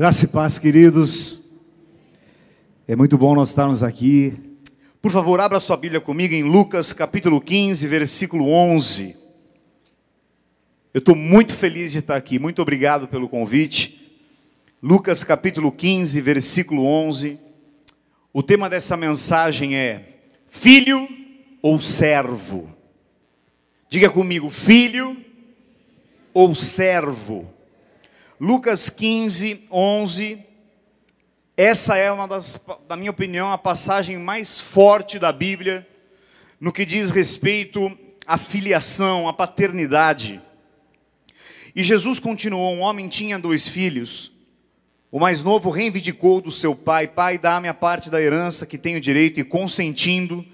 Graça e paz, queridos. É muito bom nós estarmos aqui. Por favor, abra sua Bíblia comigo em Lucas capítulo 15, versículo 11. Eu estou muito feliz de estar aqui, muito obrigado pelo convite. Lucas capítulo 15, versículo 11. O tema dessa mensagem é Filho ou servo? Diga comigo, filho ou servo? Lucas 15, 11. Essa é uma das, na minha opinião, a passagem mais forte da Bíblia no que diz respeito à filiação, à paternidade. E Jesus continuou: um homem tinha dois filhos. O mais novo reivindicou do seu pai: Pai, dá-me a parte da herança que tenho direito, e consentindo,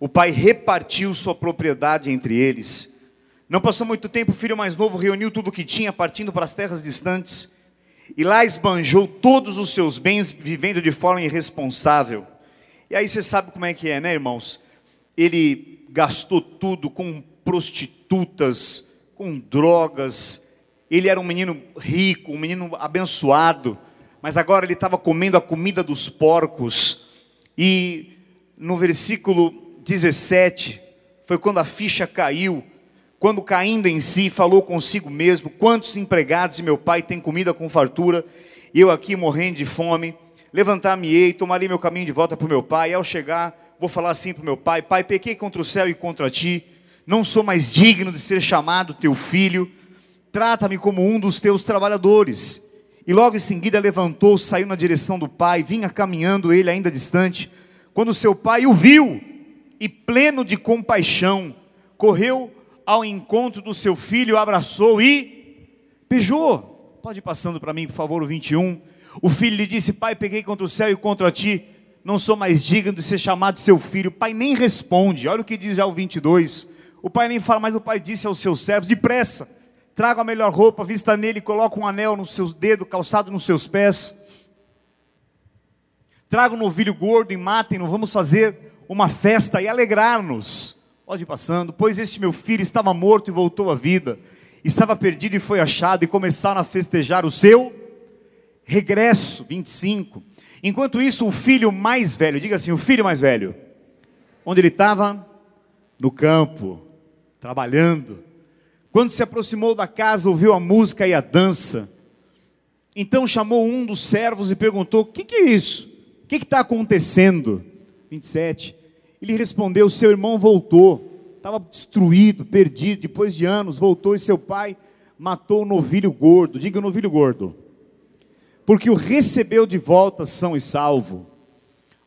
o pai repartiu sua propriedade entre eles. Não passou muito tempo, o filho mais novo reuniu tudo o que tinha, partindo para as terras distantes, e lá esbanjou todos os seus bens, vivendo de forma irresponsável. E aí você sabe como é que é, né, irmãos? Ele gastou tudo com prostitutas, com drogas. Ele era um menino rico, um menino abençoado, mas agora ele estava comendo a comida dos porcos. E no versículo 17, foi quando a ficha caiu quando caindo em si, falou consigo mesmo: Quantos empregados de meu pai têm comida com fartura, e eu aqui morrendo de fome? Levantar-me-ei, tomarei meu caminho de volta para o meu pai, e ao chegar, vou falar assim para o meu pai: Pai, pequei contra o céu e contra ti, não sou mais digno de ser chamado teu filho, trata-me como um dos teus trabalhadores. E logo em seguida levantou, saiu na direção do pai, vinha caminhando ele ainda distante, quando seu pai o viu, e pleno de compaixão, correu ao encontro do seu filho, abraçou e beijou. Pode ir passando para mim, por favor, o 21. O filho lhe disse: Pai, peguei contra o céu e contra ti, não sou mais digno de ser chamado seu filho. O pai nem responde, olha o que diz já o 22. O pai nem fala, mas o pai disse aos seus servos: Depressa, traga a melhor roupa, vista nele, coloca um anel nos seus dedos, calçado nos seus pés. Traga um novilho gordo e matem-no, vamos fazer uma festa e alegrar-nos. Pode ir passando. Pois este meu filho estava morto e voltou à vida, estava perdido e foi achado, e começaram a festejar o seu regresso. 25. Enquanto isso, o filho mais velho, diga assim: o filho mais velho, onde ele estava? No campo, trabalhando. Quando se aproximou da casa, ouviu a música e a dança. Então chamou um dos servos e perguntou: O que, que, é isso? O que está acontecendo? 27. Ele respondeu: Seu irmão voltou, estava destruído, perdido, depois de anos, voltou e seu pai matou o novilho gordo. Diga o novilho gordo. Porque o recebeu de volta são e salvo.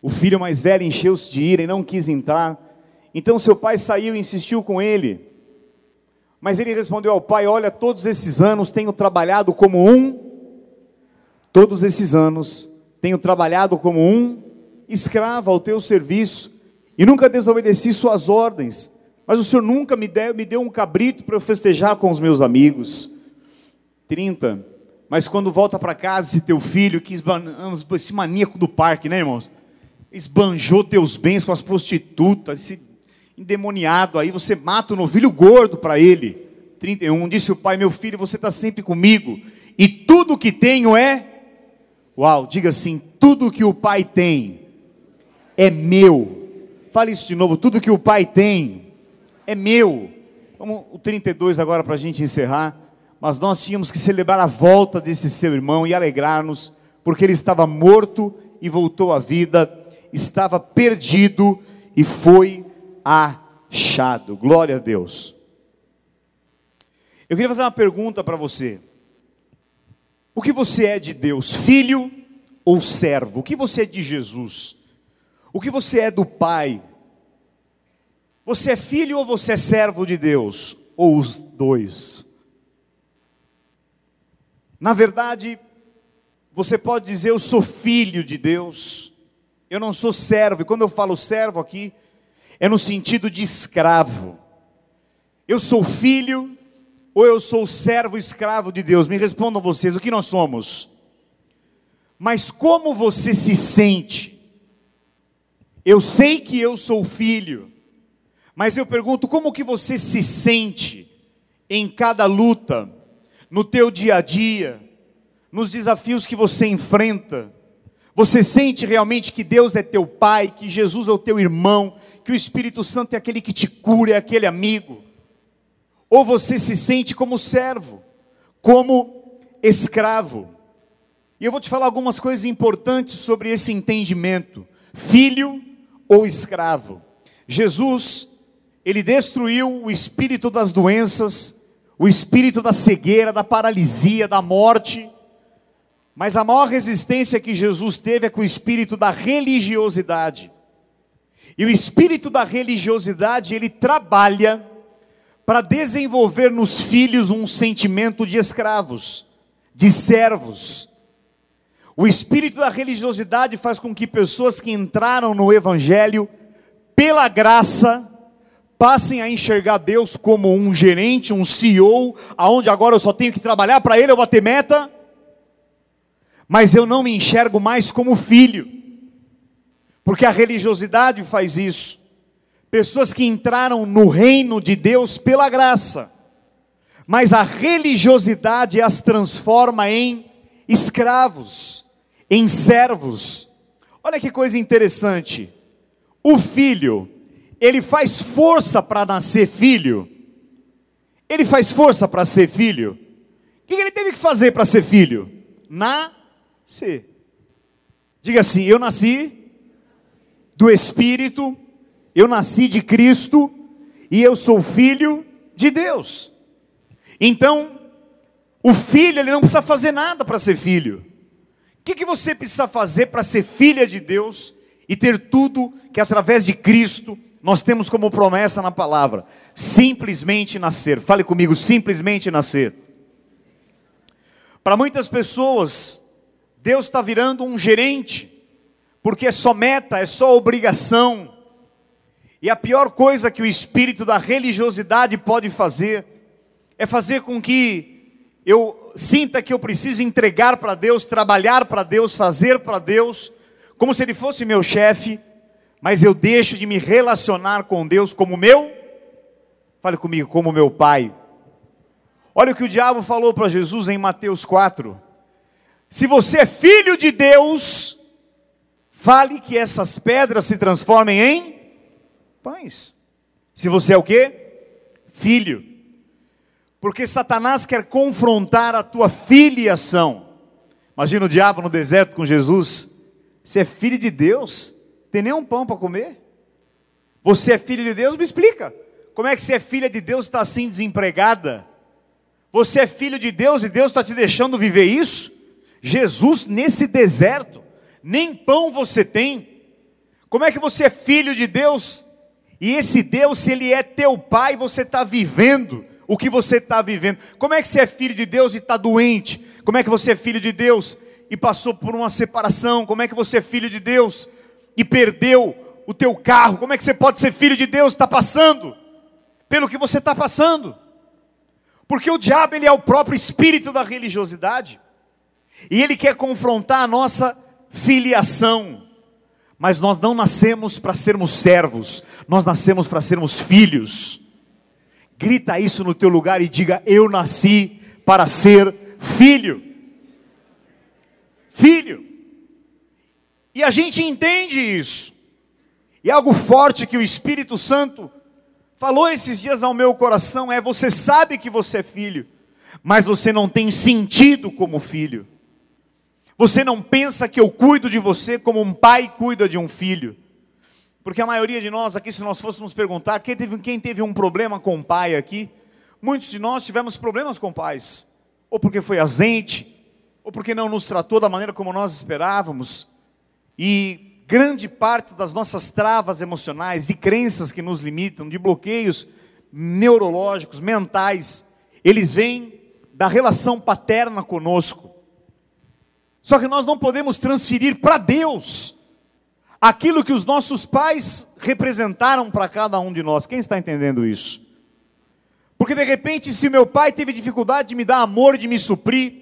O filho mais velho encheu-se de ira e não quis entrar. Então seu pai saiu e insistiu com ele. Mas ele respondeu ao pai: Olha, todos esses anos tenho trabalhado como um, todos esses anos tenho trabalhado como um escravo ao teu serviço e nunca desobedeci suas ordens, mas o Senhor nunca me deu, me deu um cabrito para eu festejar com os meus amigos. 30. Mas quando volta para casa, esse teu filho, que esse maníaco do parque, né, irmãos? Esbanjou teus bens com as prostitutas, esse endemoniado aí, você mata o novilho gordo para ele. 31. Disse o pai: Meu filho, você está sempre comigo, e tudo que tenho é. Uau, diga assim: tudo que o pai tem é meu Fale isso de novo. Tudo que o Pai tem é meu. Vamos o 32 agora para a gente encerrar. Mas nós tínhamos que celebrar a volta desse seu irmão e alegrar-nos, porque ele estava morto e voltou à vida, estava perdido e foi achado. Glória a Deus. Eu queria fazer uma pergunta para você. O que você é de Deus, filho ou servo? O que você é de Jesus? O que você é do Pai? Você é filho ou você é servo de Deus? Ou os dois? Na verdade, você pode dizer: Eu sou filho de Deus, eu não sou servo. E quando eu falo servo aqui, é no sentido de escravo. Eu sou filho ou eu sou servo escravo de Deus? Me respondam vocês: o que nós somos? Mas como você se sente? Eu sei que eu sou filho, mas eu pergunto como que você se sente em cada luta, no teu dia a dia, nos desafios que você enfrenta, você sente realmente que Deus é teu pai, que Jesus é o teu irmão, que o Espírito Santo é aquele que te cura, é aquele amigo? Ou você se sente como servo, como escravo? E eu vou te falar algumas coisas importantes sobre esse entendimento: filho ou escravo. Jesus, ele destruiu o espírito das doenças, o espírito da cegueira, da paralisia, da morte mas a maior resistência que Jesus teve é com o espírito da religiosidade. E o espírito da religiosidade, ele trabalha para desenvolver nos filhos um sentimento de escravos, de servos. O espírito da religiosidade faz com que pessoas que entraram no evangelho pela graça passem a enxergar Deus como um gerente, um CEO, aonde agora eu só tenho que trabalhar para ele, eu bater meta mas eu não me enxergo mais como filho, porque a religiosidade faz isso. Pessoas que entraram no reino de Deus pela graça, mas a religiosidade as transforma em escravos, em servos. Olha que coisa interessante. O filho, ele faz força para nascer filho. Ele faz força para ser filho. O que ele teve que fazer para ser filho? Na ser. Diga assim: Eu nasci do Espírito, eu nasci de Cristo e eu sou filho de Deus. Então, o filho, ele não precisa fazer nada para ser filho. O que, que você precisa fazer para ser filha de Deus e ter tudo que através de Cristo nós temos como promessa na palavra? Simplesmente nascer. Fale comigo, simplesmente nascer. Para muitas pessoas, Deus está virando um gerente, porque é só meta, é só obrigação. E a pior coisa que o espírito da religiosidade pode fazer é fazer com que eu sinta que eu preciso entregar para Deus, trabalhar para Deus, fazer para Deus, como se Ele fosse meu chefe, mas eu deixo de me relacionar com Deus como meu, fale comigo, como meu Pai. Olha o que o diabo falou para Jesus em Mateus 4. Se você é filho de Deus, fale que essas pedras se transformem em pães. Se você é o que? Filho. Porque Satanás quer confrontar a tua filiação. Imagina o diabo no deserto com Jesus. Você é filho de Deus, tem nem um pão para comer? Você é filho de Deus? Me explica. Como é que você é filha de Deus e está assim desempregada? Você é filho de Deus e Deus está te deixando viver isso? Jesus nesse deserto, nem pão você tem. Como é que você é filho de Deus? E esse Deus, se Ele é teu pai, você está vivendo o que você está vivendo. Como é que você é filho de Deus e está doente? Como é que você é filho de Deus e passou por uma separação? Como é que você é filho de Deus e perdeu o teu carro? Como é que você pode ser filho de Deus e está passando pelo que você está passando? Porque o diabo ele é o próprio espírito da religiosidade. E ele quer confrontar a nossa filiação. Mas nós não nascemos para sermos servos, nós nascemos para sermos filhos. Grita isso no teu lugar e diga: Eu nasci para ser filho. Filho. E a gente entende isso. E algo forte que o Espírito Santo falou esses dias ao meu coração é: você sabe que você é filho, mas você não tem sentido como filho. Você não pensa que eu cuido de você como um pai cuida de um filho. Porque a maioria de nós aqui, se nós fôssemos perguntar, quem teve, quem teve um problema com o pai aqui? Muitos de nós tivemos problemas com pais. Ou porque foi ausente, ou porque não nos tratou da maneira como nós esperávamos. E grande parte das nossas travas emocionais, de crenças que nos limitam, de bloqueios neurológicos, mentais, eles vêm da relação paterna conosco. Só que nós não podemos transferir para Deus aquilo que os nossos pais representaram para cada um de nós. Quem está entendendo isso? Porque de repente, se meu pai teve dificuldade de me dar amor, de me suprir,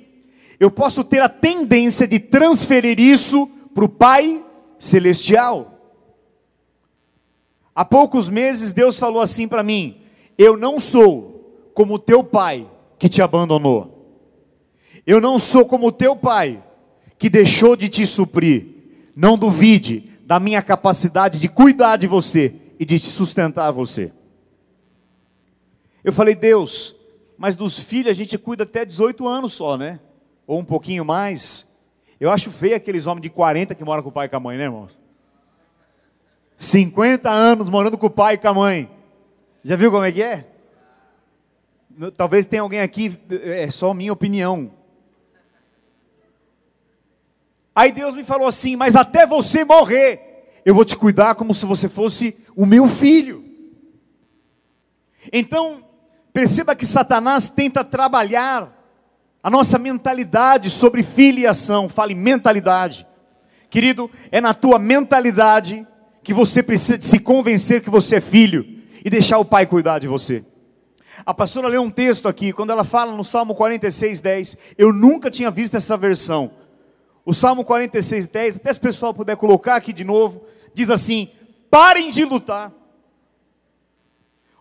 eu posso ter a tendência de transferir isso para o Pai Celestial. Há poucos meses Deus falou assim para mim: Eu não sou como teu pai que te abandonou. Eu não sou como teu pai, que deixou de te suprir. Não duvide da minha capacidade de cuidar de você e de te sustentar você. Eu falei, Deus, mas dos filhos a gente cuida até 18 anos só, né? Ou um pouquinho mais. Eu acho feio aqueles homens de 40 que moram com o pai e com a mãe, né, irmãos? 50 anos morando com o pai e com a mãe. Já viu como é que é? Talvez tenha alguém aqui, é só minha opinião. Aí Deus me falou assim: Mas até você morrer, eu vou te cuidar como se você fosse o meu filho. Então, perceba que Satanás tenta trabalhar a nossa mentalidade sobre filiação. Fale mentalidade. Querido, é na tua mentalidade que você precisa se convencer que você é filho e deixar o pai cuidar de você. A pastora leu um texto aqui, quando ela fala no Salmo 46, 10. Eu nunca tinha visto essa versão. O Salmo 46, 10, até se o pessoal puder colocar aqui de novo, diz assim: parem de lutar.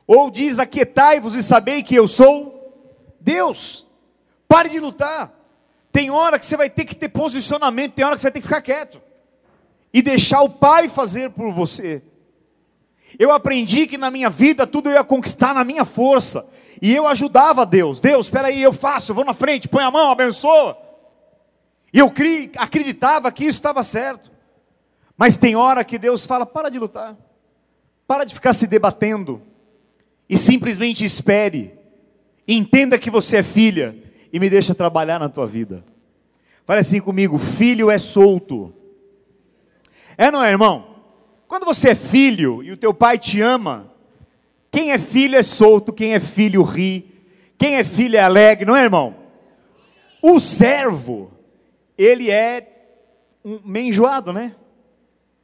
Ou diz: aquietai-vos e sabei que eu sou Deus. Pare de lutar. Tem hora que você vai ter que ter posicionamento, tem hora que você vai ter que ficar quieto e deixar o Pai fazer por você. Eu aprendi que na minha vida tudo eu ia conquistar na minha força, e eu ajudava Deus. Deus, espera aí, eu faço, eu vou na frente, põe a mão, abençoa. E eu cri, acreditava que isso estava certo. Mas tem hora que Deus fala: para de lutar, para de ficar se debatendo, e simplesmente espere, entenda que você é filha, e me deixa trabalhar na tua vida. Fale assim comigo: filho é solto. É não é, irmão? Quando você é filho e o teu pai te ama, quem é filho é solto, quem é filho ri, quem é filho é alegre, não é, irmão? O servo, ele é um meio enjoado, né?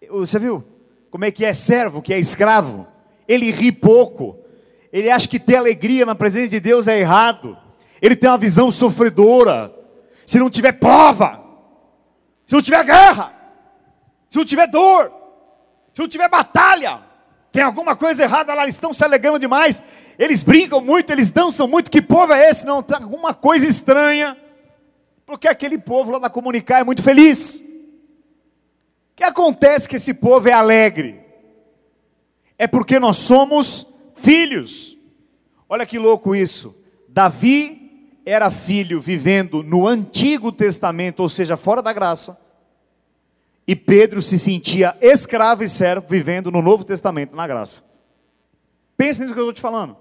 Você viu? Como é que é servo, que é escravo? Ele ri pouco. Ele acha que ter alegria na presença de Deus é errado. Ele tem uma visão sofredora. Se não tiver prova, se não tiver guerra, se não tiver dor, se não tiver batalha, tem alguma coisa errada lá, eles estão se alegrando demais, eles brincam muito, eles dançam muito, que povo é esse? Não, tem alguma coisa estranha, porque aquele povo lá na comunicar é muito feliz. O que acontece que esse povo é alegre? É porque nós somos filhos. Olha que louco isso. Davi era filho vivendo no Antigo Testamento, ou seja, fora da graça. E Pedro se sentia escravo e servo vivendo no Novo Testamento, na graça. Pensa nisso que eu estou te falando.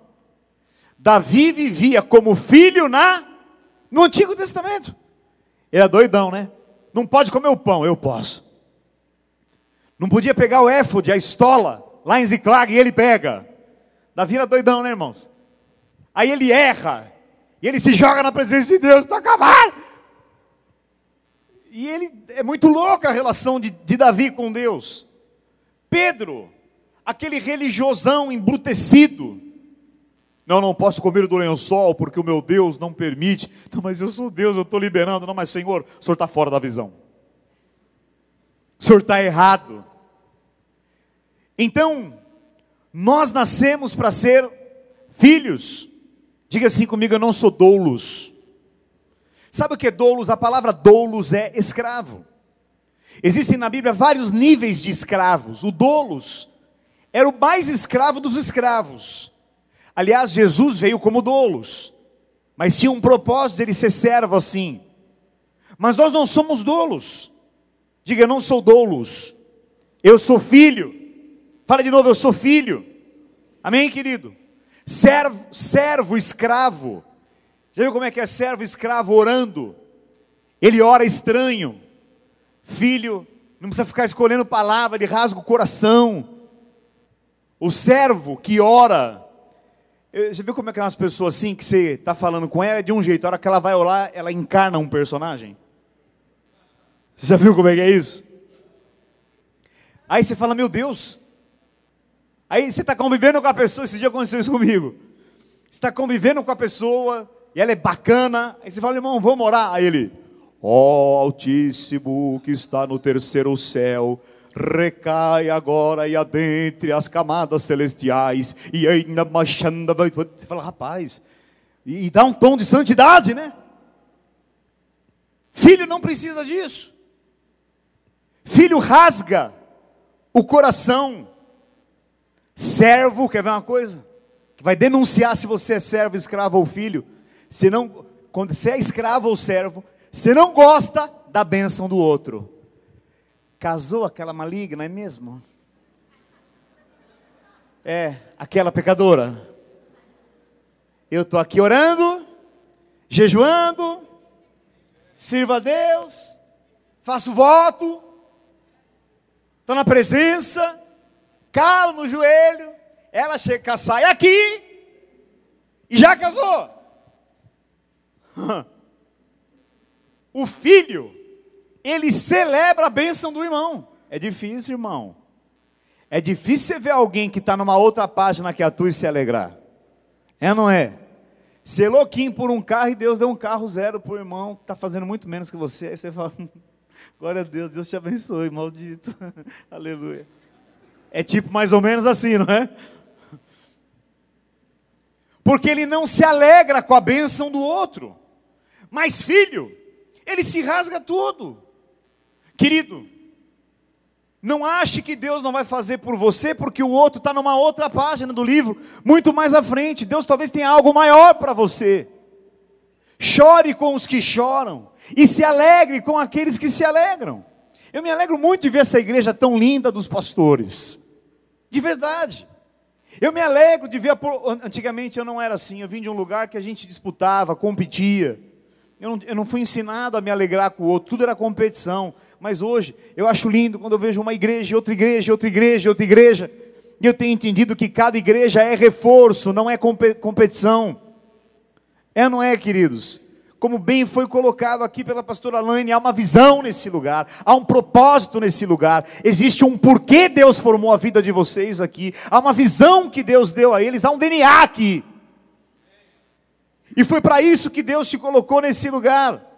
Davi vivia como filho na no Antigo Testamento. Ele é doidão, né? Não pode comer o pão, eu posso. Não podia pegar o éfode, a estola, lá em Ziclag, e ele pega. Davi era doidão, né, irmãos? Aí ele erra, e ele se joga na presença de Deus, está acabado. E ele é muito louca a relação de, de Davi com Deus. Pedro, aquele religiosão embrutecido, não, não posso comer do lençol porque o meu Deus não permite. Não, mas eu sou Deus, eu estou liberando. Não, mas Senhor, o Senhor está fora da visão. O Senhor está errado. Então, nós nascemos para ser filhos. Diga assim comigo: eu não sou doulos. Sabe o que é doulos? A palavra doulos é escravo. Existem na Bíblia vários níveis de escravos. O doulos era o mais escravo dos escravos. Aliás, Jesus veio como doulos, mas tinha um propósito ele ser servo assim. Mas nós não somos doulos. Diga, eu não sou doulos. Eu sou filho. Fala de novo, eu sou filho. Amém, querido? Servo, servo, escravo. Já viu como é que é servo escravo orando? Ele ora estranho. Filho, não precisa ficar escolhendo palavra, ele rasga o coração. O servo que ora. Já viu como é que é umas pessoas assim que você está falando com ela de um jeito, a hora que ela vai orar, ela encarna um personagem? Você já viu como é que é isso? Aí você fala, meu Deus, Aí você está convivendo com a pessoa, esse dia aconteceu isso comigo. Você está convivendo com a pessoa, e ela é bacana, aí você fala, irmão, vamos orar. Aí ele, ó oh, Altíssimo que está no terceiro céu, recai agora e adentre as camadas celestiais, e ainda machanda vai. Você fala, rapaz, e, e dá um tom de santidade, né? Filho não precisa disso. Filho rasga o coração. Servo, quer ver uma coisa? Que vai denunciar se você é servo, escravo ou filho. Se não, quando você é escravo ou servo, você não gosta da bênção do outro. Casou aquela maligna, é mesmo? É, aquela pecadora. Eu estou aqui orando, jejuando, sirvo a Deus, faço voto, estou na presença, calo no joelho, ela chega, sai aqui e já casou. O filho, ele celebra a bênção do irmão. É difícil, irmão. É difícil você ver alguém que está numa outra página que a tua e se alegrar. É ou não é? Ser louquinho por um carro e Deus deu um carro zero para o irmão que está fazendo muito menos que você. Aí você fala, glória a Deus, Deus te abençoe, maldito. Aleluia. É tipo mais ou menos assim, não é? Porque ele não se alegra com a bênção do outro. Mas filho, ele se rasga tudo. Querido, não ache que Deus não vai fazer por você, porque o outro está numa outra página do livro, muito mais à frente. Deus talvez tenha algo maior para você. Chore com os que choram, e se alegre com aqueles que se alegram. Eu me alegro muito de ver essa igreja tão linda dos pastores, de verdade. Eu me alegro de ver, antigamente eu não era assim, eu vim de um lugar que a gente disputava, competia. Eu não, eu não fui ensinado a me alegrar com o outro, tudo era competição. Mas hoje eu acho lindo quando eu vejo uma igreja, outra igreja, outra igreja, outra igreja. E eu tenho entendido que cada igreja é reforço, não é competição. É não é, queridos? Como bem foi colocado aqui pela pastora Laine, há uma visão nesse lugar, há um propósito nesse lugar, existe um porquê Deus formou a vida de vocês aqui, há uma visão que Deus deu a eles, há um DNA aqui. E foi para isso que Deus te colocou nesse lugar.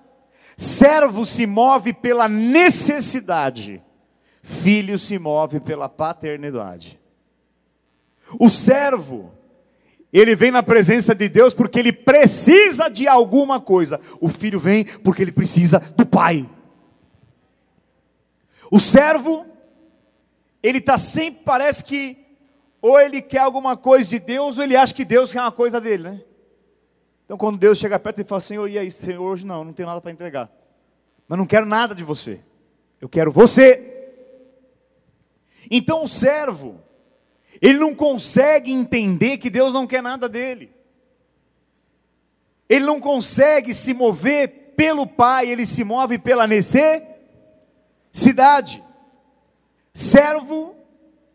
Servo se move pela necessidade, filho se move pela paternidade. O servo, ele vem na presença de Deus porque ele precisa de alguma coisa. O filho vem porque ele precisa do pai. O servo, ele está sempre, parece que, ou ele quer alguma coisa de Deus, ou ele acha que Deus quer uma coisa dele, né? Então, quando Deus chega perto e fala, Senhor, e aí, Senhor, hoje não, não tenho nada para entregar. Mas não quero nada de você. Eu quero você. Então, o servo, ele não consegue entender que Deus não quer nada dele. Ele não consegue se mover pelo Pai, ele se move pela necessidade. Servo,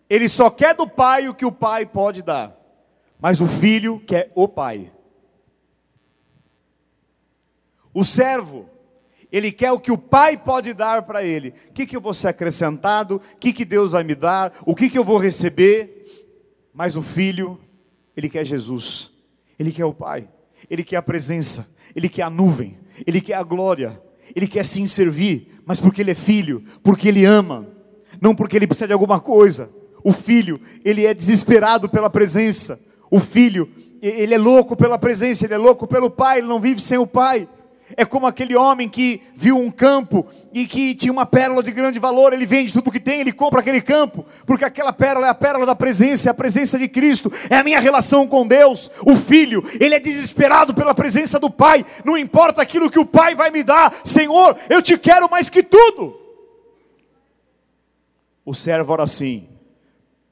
ele só quer do Pai o que o Pai pode dar. Mas o filho quer o Pai. O servo, ele quer o que o pai pode dar para ele. O que, que eu vou ser acrescentado? O que, que Deus vai me dar? O que, que eu vou receber? Mas o filho, ele quer Jesus, ele quer o pai, ele quer a presença, ele quer a nuvem, ele quer a glória, ele quer sim servir, mas porque ele é filho, porque ele ama, não porque ele precisa de alguma coisa. O filho, ele é desesperado pela presença. O filho, ele é louco pela presença, ele é louco pelo pai, ele não vive sem o pai. É como aquele homem que viu um campo e que tinha uma pérola de grande valor, ele vende tudo que tem, ele compra aquele campo, porque aquela pérola é a pérola da presença, é a presença de Cristo, é a minha relação com Deus. O filho, ele é desesperado pela presença do Pai, não importa aquilo que o Pai vai me dar, Senhor, eu te quero mais que tudo. O servo ora assim: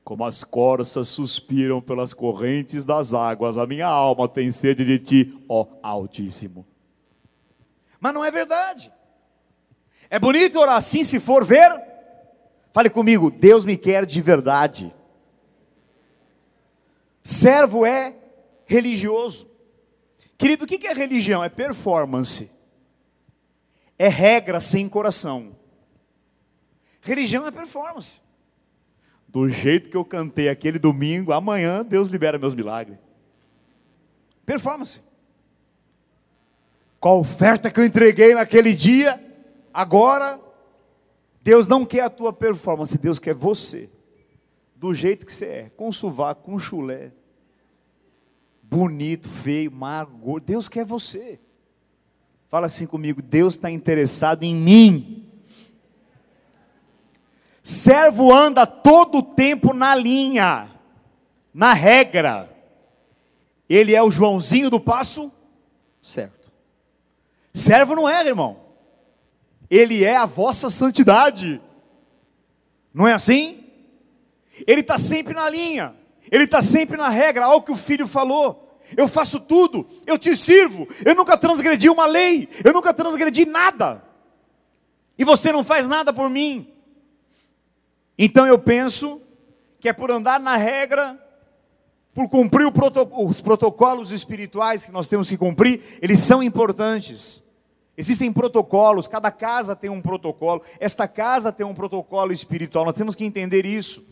como as corças suspiram pelas correntes das águas, a minha alma tem sede de ti, ó Altíssimo. Mas não é verdade. É bonito orar assim se for ver. Fale comigo, Deus me quer de verdade. Servo é religioso. Querido, o que é religião? É performance. É regra sem coração. Religião é performance. Do jeito que eu cantei aquele domingo, amanhã Deus libera meus milagres. Performance com a oferta que eu entreguei naquele dia, agora, Deus não quer a tua performance, Deus quer você, do jeito que você é, com sovaco, com chulé, bonito, feio, magro, Deus quer você. Fala assim comigo: Deus está interessado em mim. Servo anda todo o tempo na linha, na regra. Ele é o Joãozinho do passo certo. Servo não é, irmão. Ele é a vossa santidade. Não é assim? Ele está sempre na linha, ele está sempre na regra, olha o que o filho falou. Eu faço tudo, eu te sirvo, eu nunca transgredi uma lei, eu nunca transgredi nada, e você não faz nada por mim. Então eu penso que é por andar na regra, por cumprir os protocolos espirituais que nós temos que cumprir, eles são importantes. Existem protocolos, cada casa tem um protocolo, esta casa tem um protocolo espiritual, nós temos que entender isso.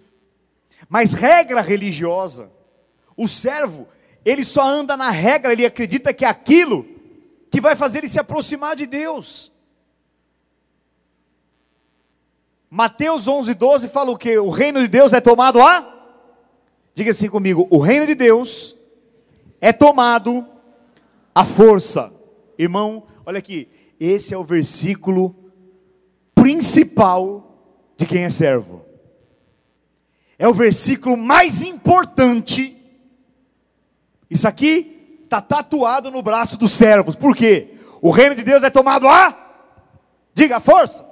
Mas regra religiosa, o servo, ele só anda na regra, ele acredita que é aquilo que vai fazer ele se aproximar de Deus. Mateus 11, 12 fala o que? O reino de Deus é tomado a? Diga assim comigo: o reino de Deus é tomado à força. Irmão, olha aqui, esse é o versículo principal de quem é servo. É o versículo mais importante. Isso aqui está tatuado no braço dos servos. Por quê? O reino de Deus é tomado a? Diga a força.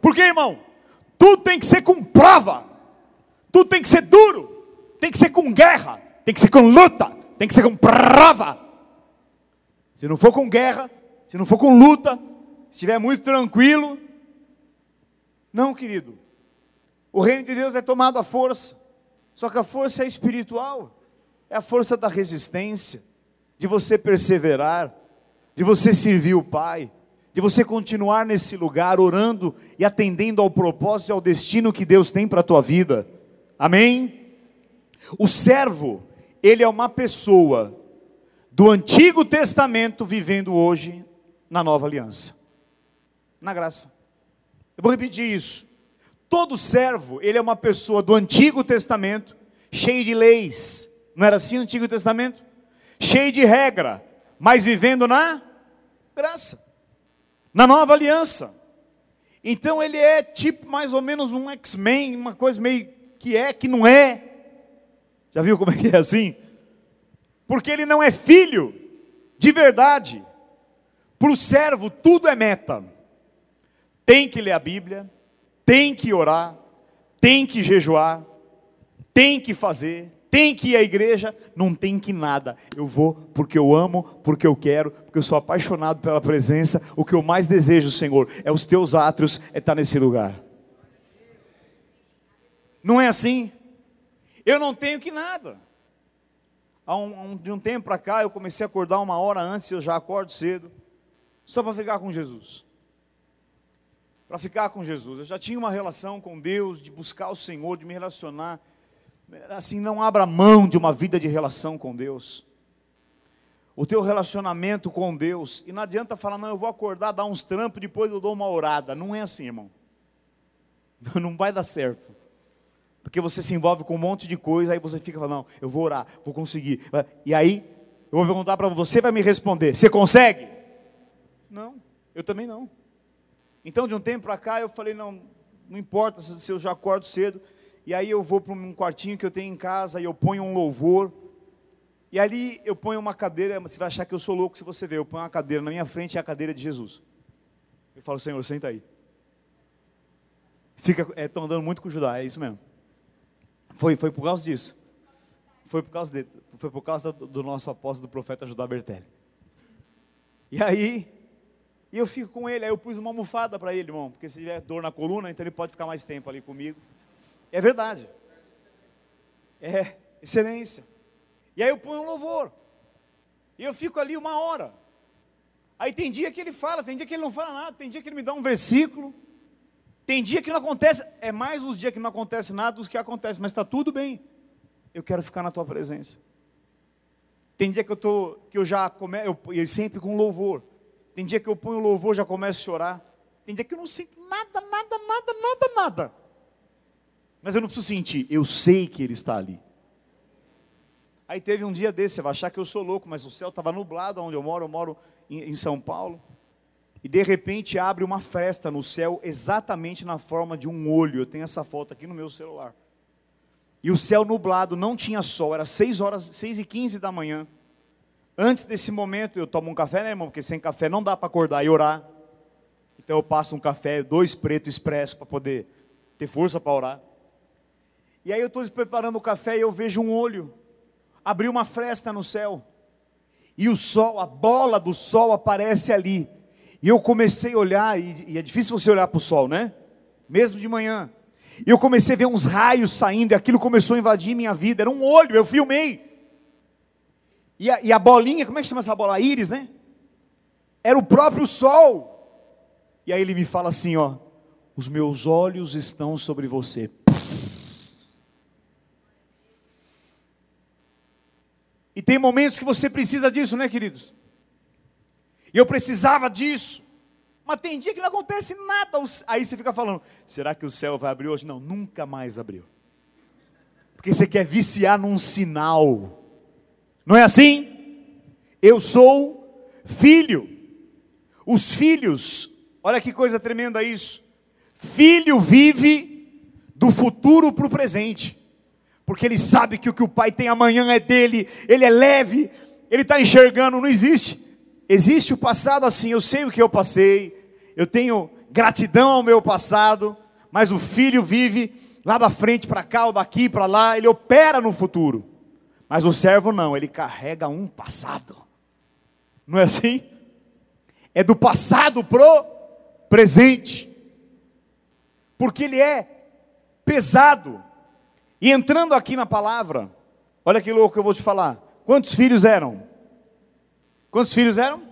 Por quê, irmão? Tudo tem que ser com prova. Tudo tem que ser duro. Tem que ser com guerra. Tem que ser com luta. Tem que ser com prova. Se não for com guerra, se não for com luta, estiver muito tranquilo. Não, querido. O reino de Deus é tomado à força. Só que a força é espiritual. É a força da resistência, de você perseverar, de você servir o Pai, de você continuar nesse lugar orando e atendendo ao propósito e ao destino que Deus tem para a tua vida. Amém? O servo, ele é uma pessoa do Antigo Testamento vivendo hoje na nova aliança. Na graça. Eu vou repetir isso. Todo servo, ele é uma pessoa do Antigo Testamento, cheio de leis. Não era assim o Antigo Testamento? Cheio de regra, mas vivendo na graça na nova aliança. Então ele é tipo mais ou menos um X-Men, uma coisa meio que é, que não é. Já viu como é que é assim? Porque ele não é filho de verdade. Para o servo, tudo é meta. Tem que ler a Bíblia, tem que orar, tem que jejuar, tem que fazer, tem que ir à igreja, não tem que nada. Eu vou porque eu amo, porque eu quero, porque eu sou apaixonado pela presença. O que eu mais desejo, Senhor, é os teus átrios, é estar nesse lugar. Não é assim? Eu não tenho que nada. Há um, de um tempo para cá, eu comecei a acordar uma hora antes, eu já acordo cedo, só para ficar com Jesus. Para ficar com Jesus. Eu já tinha uma relação com Deus, de buscar o Senhor, de me relacionar assim, não abra mão de uma vida de relação com Deus. O teu relacionamento com Deus, e não adianta falar, não, eu vou acordar, dar uns trampos, depois eu dou uma orada. Não é assim, irmão. Não vai dar certo. Porque você se envolve com um monte de coisa, aí você fica falando, não, eu vou orar, vou conseguir. E aí, eu vou perguntar para você, vai me responder, você consegue? Não, eu também não. Então, de um tempo para cá, eu falei, não, não importa se eu já acordo cedo, e aí eu vou para um quartinho que eu tenho em casa e eu ponho um louvor. E ali eu ponho uma cadeira, você vai achar que eu sou louco se você ver, eu ponho uma cadeira na minha frente é a cadeira de Jesus. Eu falo, Senhor, senta aí. Fica, estão é, andando muito com o Judá, é isso mesmo. Foi, foi por causa disso. Foi por causa dele, foi por causa do, do nosso apóstolo do profeta Judá Bertelli. E aí, e eu fico com ele, aí eu pus uma almofada para ele, irmão, porque se tiver dor na coluna, então ele pode ficar mais tempo ali comigo. É verdade. É, excelência. E aí eu ponho um louvor. E eu fico ali uma hora. Aí tem dia que ele fala, tem dia que ele não fala nada, tem dia que ele me dá um versículo. Tem dia que não acontece, é mais os dias que não acontece nada dos que acontece, mas está tudo bem. Eu quero ficar na tua presença. Tem dia que eu tô, que eu já começo, eu, eu sempre com louvor. Tem dia que eu ponho o louvor já começo a chorar. Tem dia que eu não sinto nada, nada, nada, nada, nada. Mas eu não preciso sentir, eu sei que Ele está ali. Aí teve um dia desse, você vai achar que eu sou louco, mas o céu estava nublado onde eu moro, eu moro em, em São Paulo. e de repente abre uma fresta no céu, exatamente na forma de um olho. Eu tenho essa foto aqui no meu celular. E o céu nublado, não tinha sol, era 6 horas, 6 e 15 da manhã. Antes desse momento, eu tomo um café, né, irmão? Porque sem café não dá para acordar e orar. Então eu passo um café, dois preto expresso, para poder ter força para orar. E aí eu estou preparando o café e eu vejo um olho. Abriu uma fresta no céu. E o sol, a bola do sol aparece ali. E eu comecei a olhar, e, e é difícil você olhar para o sol, né? Mesmo de manhã. E eu comecei a ver uns raios saindo, e aquilo começou a invadir minha vida. Era um olho, eu filmei. E a, e a bolinha, como é que chama essa bola? Íris, né? Era o próprio sol. E aí ele me fala assim: ó, os meus olhos estão sobre você. E tem momentos que você precisa disso, né, queridos? E eu precisava disso. Mas tem dia que não acontece nada. Aí você fica falando: será que o céu vai abrir hoje? Não, nunca mais abriu. Porque você quer viciar num sinal. Não é assim? Eu sou filho. Os filhos, olha que coisa tremenda isso. Filho vive do futuro para o presente, porque ele sabe que o que o pai tem amanhã é dele, ele é leve, ele está enxergando, não existe. Existe o passado assim, eu sei o que eu passei, eu tenho gratidão ao meu passado, mas o filho vive lá da frente para cá, ou daqui para lá, ele opera no futuro. Mas o servo não, ele carrega um passado. Não é assim? É do passado pro presente. Porque ele é pesado. E entrando aqui na palavra, olha que louco que eu vou te falar. Quantos filhos eram? Quantos filhos eram?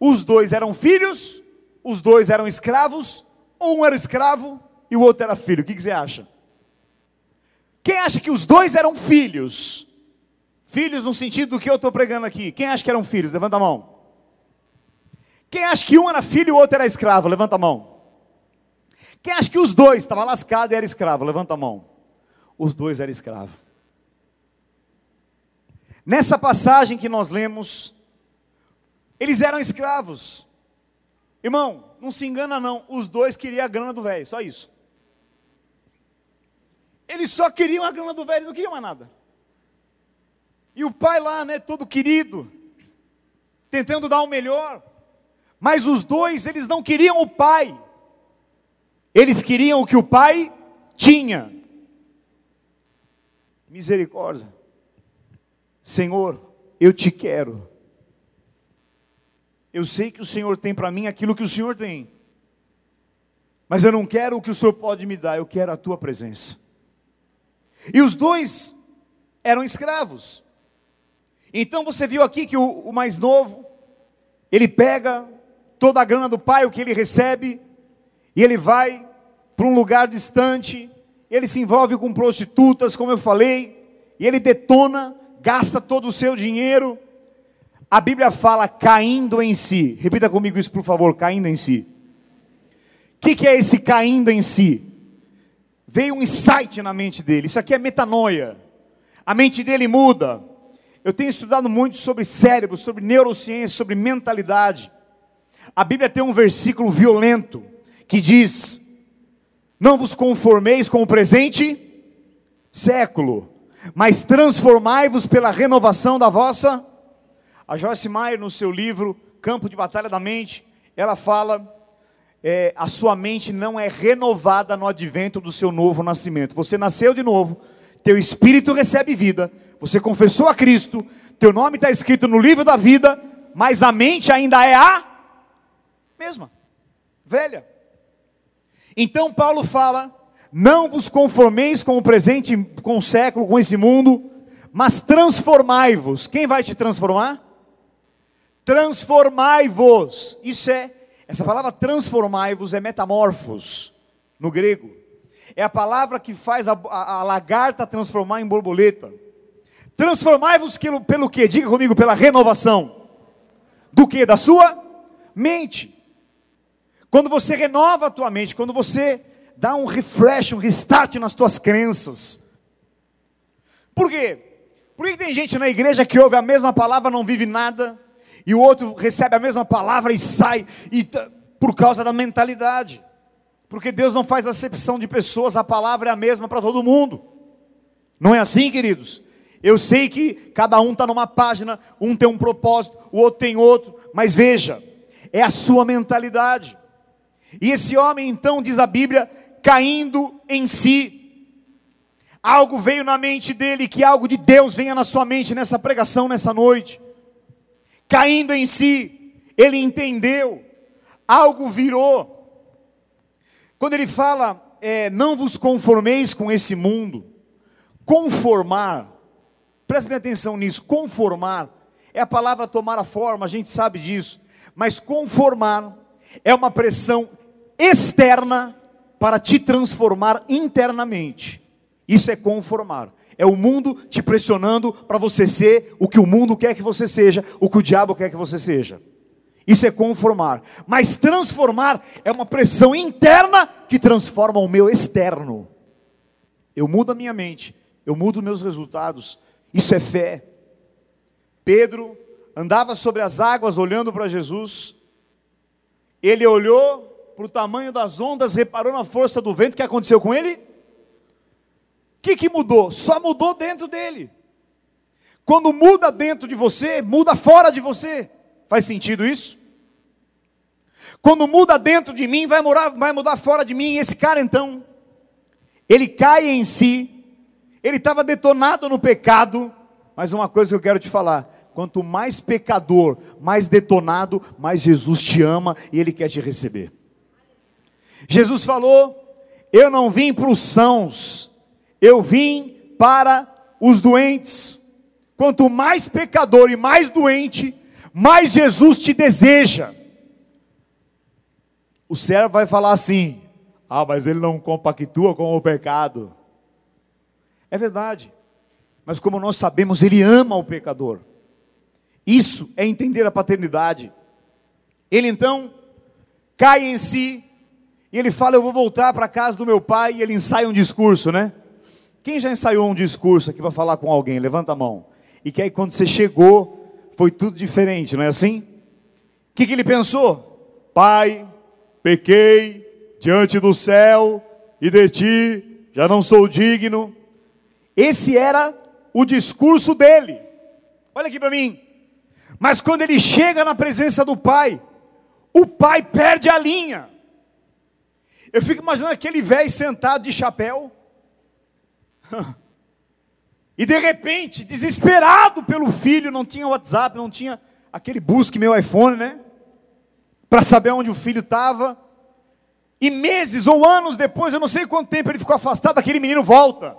Os dois eram filhos, os dois eram escravos, um era escravo e o outro era filho. O que, que você acha? Quem acha que os dois eram filhos? Filhos no sentido do que eu estou pregando aqui. Quem acha que eram filhos? Levanta a mão. Quem acha que um era filho e o outro era escravo? Levanta a mão. Quem acha que os dois estavam lascados e era escravo? Levanta a mão. Os dois eram escravos. Nessa passagem que nós lemos, eles eram escravos. Irmão, não se engana não, os dois queriam a grana do velho, só isso. Eles só queriam a grana do velho, não queriam mais nada. E o pai lá, né, todo querido, tentando dar o melhor. Mas os dois, eles não queriam o pai. Eles queriam o que o pai tinha. Misericórdia. Senhor, eu te quero. Eu sei que o Senhor tem para mim aquilo que o Senhor tem. Mas eu não quero o que o Senhor pode me dar, eu quero a tua presença. E os dois eram escravos. Então você viu aqui que o, o mais novo, ele pega toda a grana do pai, o que ele recebe, e ele vai para um lugar distante, ele se envolve com prostitutas, como eu falei, e ele detona gasta todo o seu dinheiro. A Bíblia fala caindo em si. Repita comigo isso, por favor: caindo em si. O que, que é esse caindo em si? Veio um insight na mente dele. Isso aqui é metanoia. A mente dele muda. Eu tenho estudado muito sobre cérebro, sobre neurociência, sobre mentalidade. A Bíblia tem um versículo violento que diz: Não vos conformeis com o presente século, mas transformai-vos pela renovação da vossa. A Joyce Meyer, no seu livro Campo de Batalha da Mente, ela fala: é, a sua mente não é renovada no advento do seu novo nascimento. Você nasceu de novo, teu espírito recebe vida, você confessou a Cristo, teu nome está escrito no livro da vida, mas a mente ainda é a mesma, velha. Então Paulo fala não vos conformeis com o presente, com o século, com esse mundo, mas transformai-vos. Quem vai te transformar? Transformai-vos. Isso é, essa palavra transformai-vos é metamorfos, no grego. É a palavra que faz a, a, a lagarta transformar em borboleta. Transformai-vos pelo, pelo que? Diga comigo, pela renovação. Do que? Da sua mente. Quando você renova a tua mente, quando você dá um refresh, um restart nas tuas crenças. Por quê? Por que tem gente na igreja que ouve a mesma palavra, não vive nada, E o outro recebe a mesma palavra e sai, e, por causa da mentalidade. Porque Deus não faz acepção de pessoas, a palavra é a mesma para todo mundo. Não é assim, queridos? Eu sei que cada um está numa página, um tem um propósito, o outro tem outro, mas veja, é a sua mentalidade. E esse homem, então, diz a Bíblia, caindo em si. Algo veio na mente dele, que algo de Deus venha na sua mente nessa pregação, nessa noite. Caindo em si, ele entendeu, algo virou. Quando ele fala, é, não vos conformeis com esse mundo, conformar, preste atenção nisso, conformar, é a palavra tomar a forma, a gente sabe disso, mas conformar é uma pressão externa para te transformar internamente. Isso é conformar. É o mundo te pressionando para você ser o que o mundo quer que você seja, o que o diabo quer que você seja. Isso é conformar. Mas transformar é uma pressão interna que transforma o meu externo. Eu mudo a minha mente, eu mudo meus resultados. Isso é fé. Pedro andava sobre as águas olhando para Jesus. Ele olhou para o tamanho das ondas, reparou na força do vento, o que aconteceu com ele? Que, que mudou? Só mudou dentro dele. Quando muda dentro de você, muda fora de você. Faz sentido isso? Quando muda dentro de mim, vai, morar, vai mudar fora de mim. Esse cara então, ele cai em si, ele estava detonado no pecado, mas uma coisa que eu quero te falar: quanto mais pecador, mais detonado, mais Jesus te ama e ele quer te receber. Jesus falou: Eu não vim para os sãos, eu vim para os doentes. Quanto mais pecador e mais doente, mais Jesus te deseja. O servo vai falar assim: Ah, mas ele não compactua com o pecado. É verdade, mas como nós sabemos, ele ama o pecador. Isso é entender a paternidade. Ele então cai em si, e ele fala: Eu vou voltar para a casa do meu pai. E ele ensaia um discurso, né? Quem já ensaiou um discurso aqui para falar com alguém? Levanta a mão. E que aí quando você chegou, foi tudo diferente, não é assim? O que, que ele pensou? Pai, pequei diante do céu e de ti, já não sou digno. Esse era o discurso dele. Olha aqui para mim. Mas quando ele chega na presença do pai, o pai perde a linha. Eu fico imaginando aquele velho sentado de chapéu. E de repente, desesperado pelo filho, não tinha WhatsApp, não tinha aquele busque meu iPhone, né? Para saber onde o filho estava. E meses ou anos depois, eu não sei quanto tempo ele ficou afastado, aquele menino volta.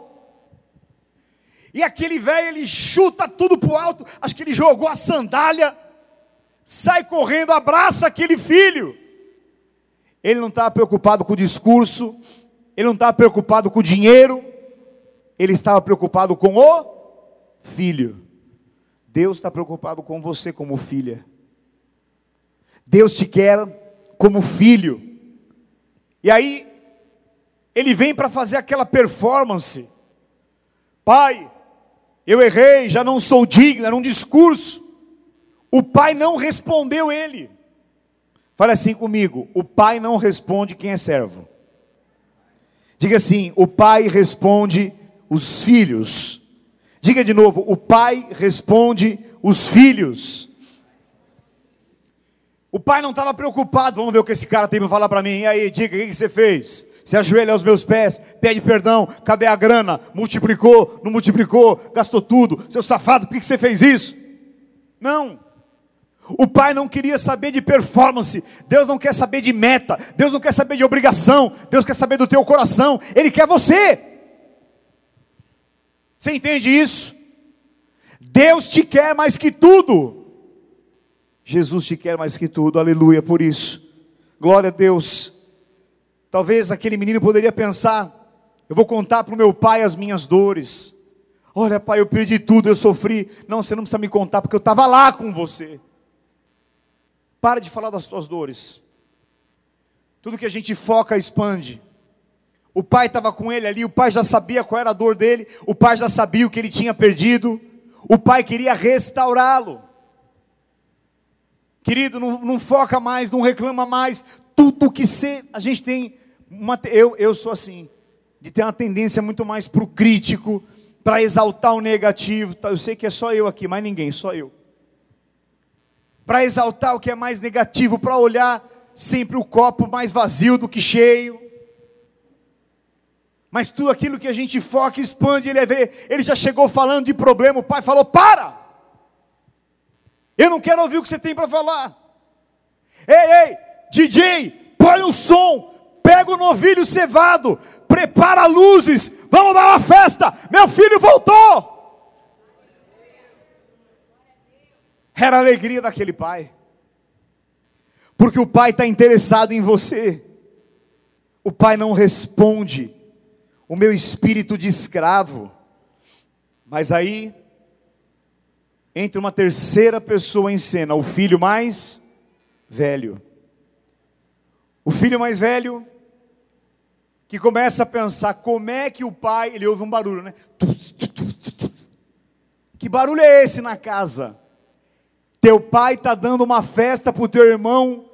E aquele velho, ele chuta tudo para o alto, acho que ele jogou a sandália, sai correndo, abraça aquele filho. Ele não estava preocupado com o discurso, ele não estava preocupado com o dinheiro, ele estava preocupado com o filho. Deus está preocupado com você como filha. Deus te quer como filho. E aí, ele vem para fazer aquela performance. Pai, eu errei, já não sou digno, era um discurso. O pai não respondeu ele. Fale assim comigo: o pai não responde quem é servo. Diga assim: o pai responde os filhos. Diga de novo: o pai responde os filhos. O pai não estava preocupado, vamos ver o que esse cara tem para falar para mim. E aí, diga, o que você fez? Se ajoelha aos meus pés, pede perdão, cadê a grana? Multiplicou, não multiplicou, gastou tudo. Seu safado, por que você fez isso? Não. O pai não queria saber de performance, Deus não quer saber de meta, Deus não quer saber de obrigação, Deus quer saber do teu coração, Ele quer você. Você entende isso? Deus te quer mais que tudo, Jesus te quer mais que tudo, aleluia por isso, glória a Deus. Talvez aquele menino poderia pensar: eu vou contar para o meu pai as minhas dores. Olha, pai, eu perdi tudo, eu sofri. Não, você não precisa me contar, porque eu estava lá com você. Para de falar das tuas dores. Tudo que a gente foca expande. O pai estava com ele ali, o pai já sabia qual era a dor dele, o pai já sabia o que ele tinha perdido, o pai queria restaurá-lo. Querido, não, não foca mais, não reclama mais. Tudo que você. A gente tem. Uma, eu, eu sou assim, de ter uma tendência muito mais para o crítico, para exaltar o negativo. Tá, eu sei que é só eu aqui, mas ninguém, só eu. Para exaltar o que é mais negativo, para olhar sempre o copo mais vazio do que cheio. Mas tudo aquilo que a gente foca, expande, ele, ver, ele já chegou falando de problema, o pai falou: para! Eu não quero ouvir o que você tem para falar. Ei, ei, DJ, põe o som, pega o novilho cevado, prepara luzes, vamos dar uma festa. Meu filho voltou. Era a alegria daquele pai, porque o pai está interessado em você. O pai não responde, o meu espírito de escravo. Mas aí entra uma terceira pessoa em cena, o filho mais velho. O filho mais velho que começa a pensar como é que o pai, ele ouve um barulho, né? Que barulho é esse na casa? Teu pai está dando uma festa para o teu irmão,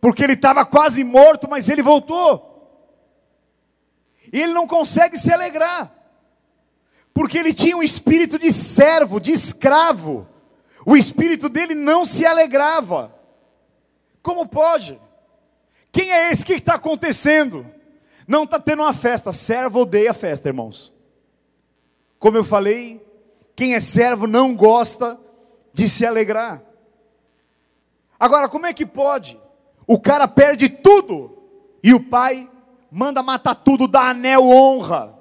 porque ele estava quase morto, mas ele voltou. E ele não consegue se alegrar porque ele tinha um espírito de servo, de escravo. O espírito dele não se alegrava. Como pode? Quem é esse que está acontecendo? Não está tendo uma festa. Servo odeia festa, irmãos. Como eu falei, quem é servo não gosta de se alegrar. Agora, como é que pode? O cara perde tudo e o pai manda matar tudo, dá anel honra.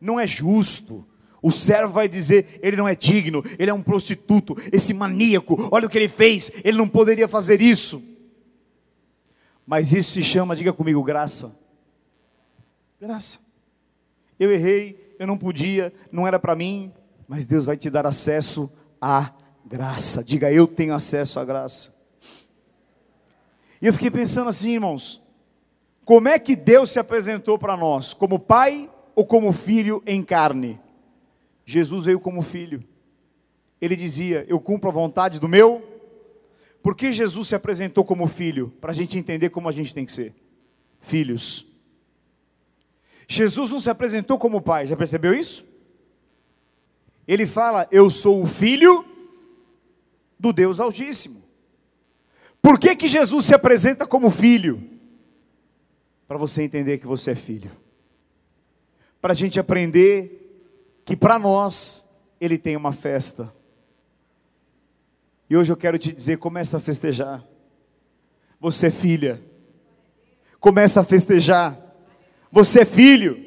Não é justo. O servo vai dizer: ele não é digno, ele é um prostituto, esse maníaco, olha o que ele fez, ele não poderia fazer isso. Mas isso se chama, diga comigo, graça. Graça. Eu errei, eu não podia, não era para mim, mas Deus vai te dar acesso à graça. Diga, eu tenho acesso à graça. E eu fiquei pensando assim, irmãos, como é que Deus se apresentou para nós? Como pai ou como filho em carne? Jesus veio como filho. Ele dizia: Eu cumpro a vontade do meu. Por que Jesus se apresentou como filho? Para a gente entender como a gente tem que ser filhos. Jesus não se apresentou como pai, já percebeu isso? Ele fala: Eu sou o filho do Deus Altíssimo. Por que, que Jesus se apresenta como filho? Para você entender que você é filho. Para a gente aprender que para nós ele tem uma festa. E hoje eu quero te dizer, começa a festejar. Você é filha. Começa a festejar. Você é filho.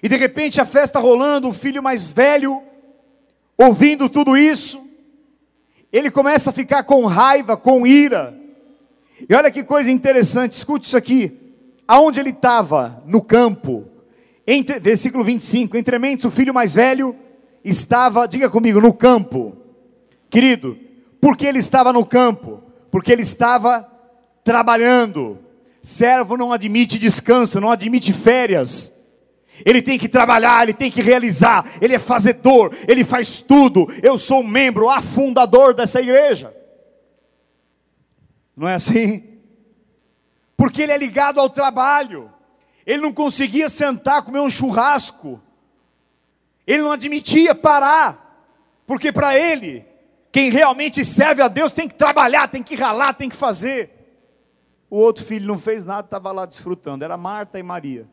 E de repente a festa rolando, o filho mais velho, ouvindo tudo isso, ele começa a ficar com raiva, com ira. E olha que coisa interessante, escute isso aqui. Aonde ele estava? No campo entre, versículo 25: Entre mentes, o filho mais velho estava, diga comigo, no campo. Querido, por que ele estava no campo? Porque ele estava trabalhando. Servo não admite descanso, não admite férias. Ele tem que trabalhar, ele tem que realizar, ele é fazedor, ele faz tudo. Eu sou membro afundador dessa igreja. Não é assim? Porque ele é ligado ao trabalho. Ele não conseguia sentar, comer um churrasco. Ele não admitia parar. Porque para ele, quem realmente serve a Deus tem que trabalhar, tem que ralar, tem que fazer. O outro filho não fez nada, estava lá desfrutando. Era Marta e Maria.